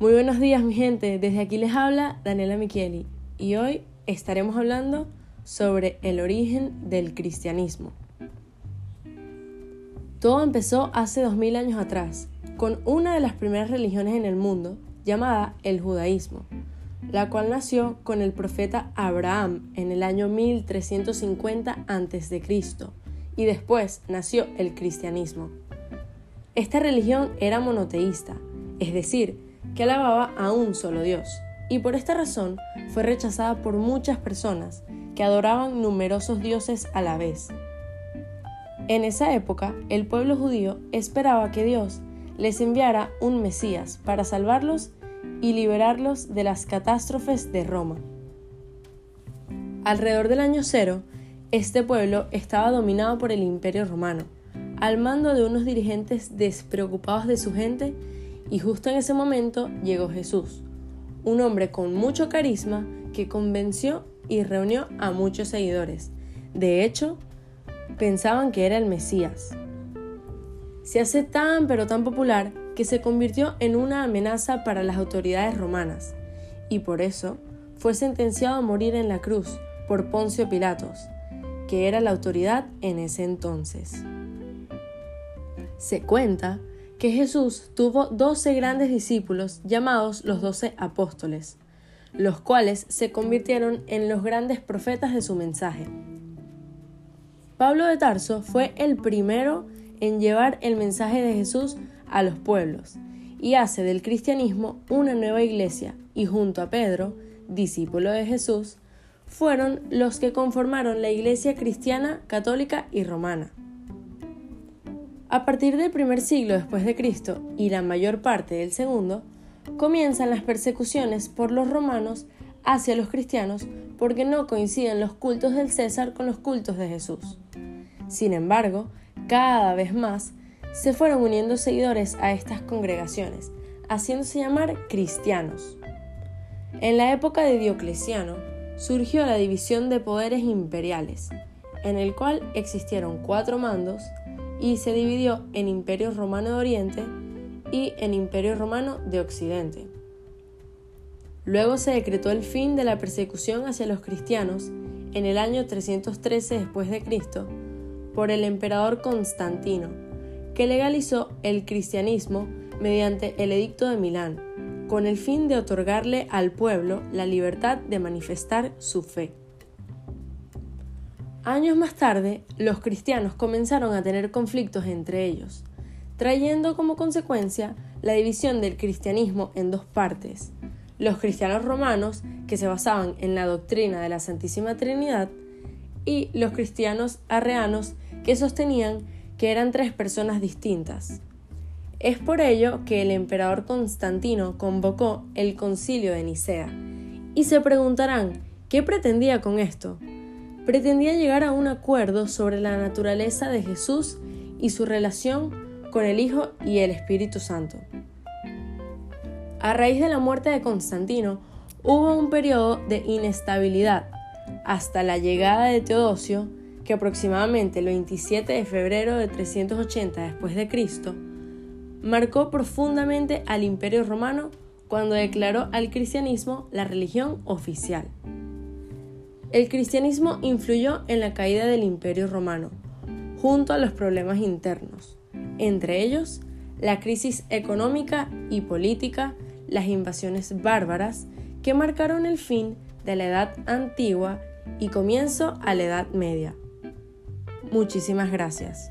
Muy buenos días mi gente, desde aquí les habla Daniela Micheli y hoy estaremos hablando sobre el origen del cristianismo. Todo empezó hace 2000 años atrás, con una de las primeras religiones en el mundo, llamada el judaísmo, la cual nació con el profeta Abraham en el año 1350 a.C. y después nació el cristianismo. Esta religión era monoteísta, es decir, que alababa a un solo Dios, y por esta razón fue rechazada por muchas personas que adoraban numerosos dioses a la vez. En esa época, el pueblo judío esperaba que Dios les enviara un Mesías para salvarlos y liberarlos de las catástrofes de Roma. Alrededor del año cero, este pueblo estaba dominado por el imperio romano, al mando de unos dirigentes despreocupados de su gente y justo en ese momento llegó Jesús, un hombre con mucho carisma que convenció y reunió a muchos seguidores. De hecho, pensaban que era el Mesías. Se hace tan pero tan popular que se convirtió en una amenaza para las autoridades romanas y por eso fue sentenciado a morir en la cruz por Poncio Pilatos, que era la autoridad en ese entonces. Se cuenta que Jesús tuvo doce grandes discípulos llamados los doce apóstoles, los cuales se convirtieron en los grandes profetas de su mensaje. Pablo de Tarso fue el primero en llevar el mensaje de Jesús a los pueblos y hace del cristianismo una nueva iglesia y junto a Pedro, discípulo de Jesús, fueron los que conformaron la iglesia cristiana, católica y romana. A partir del primer siglo después de Cristo y la mayor parte del segundo, comienzan las persecuciones por los romanos hacia los cristianos porque no coinciden los cultos del César con los cultos de Jesús. Sin embargo, cada vez más se fueron uniendo seguidores a estas congregaciones, haciéndose llamar cristianos. En la época de Diocleciano surgió la división de poderes imperiales, en el cual existieron cuatro mandos y se dividió en Imperio Romano de Oriente y en Imperio Romano de Occidente. Luego se decretó el fin de la persecución hacia los cristianos en el año 313 después de Cristo por el emperador Constantino, que legalizó el cristianismo mediante el Edicto de Milán, con el fin de otorgarle al pueblo la libertad de manifestar su fe. Años más tarde, los cristianos comenzaron a tener conflictos entre ellos, trayendo como consecuencia la división del cristianismo en dos partes, los cristianos romanos, que se basaban en la doctrina de la Santísima Trinidad, y los cristianos arreanos, que sostenían que eran tres personas distintas. Es por ello que el emperador Constantino convocó el concilio de Nicea, y se preguntarán, ¿qué pretendía con esto? Pretendía llegar a un acuerdo sobre la naturaleza de Jesús y su relación con el Hijo y el Espíritu Santo. A raíz de la muerte de Constantino, hubo un periodo de inestabilidad hasta la llegada de Teodosio, que aproximadamente el 27 de febrero de 380 después marcó profundamente al Imperio Romano cuando declaró al cristianismo la religión oficial. El cristianismo influyó en la caída del imperio romano, junto a los problemas internos, entre ellos la crisis económica y política, las invasiones bárbaras que marcaron el fin de la Edad Antigua y comienzo a la Edad Media. Muchísimas gracias.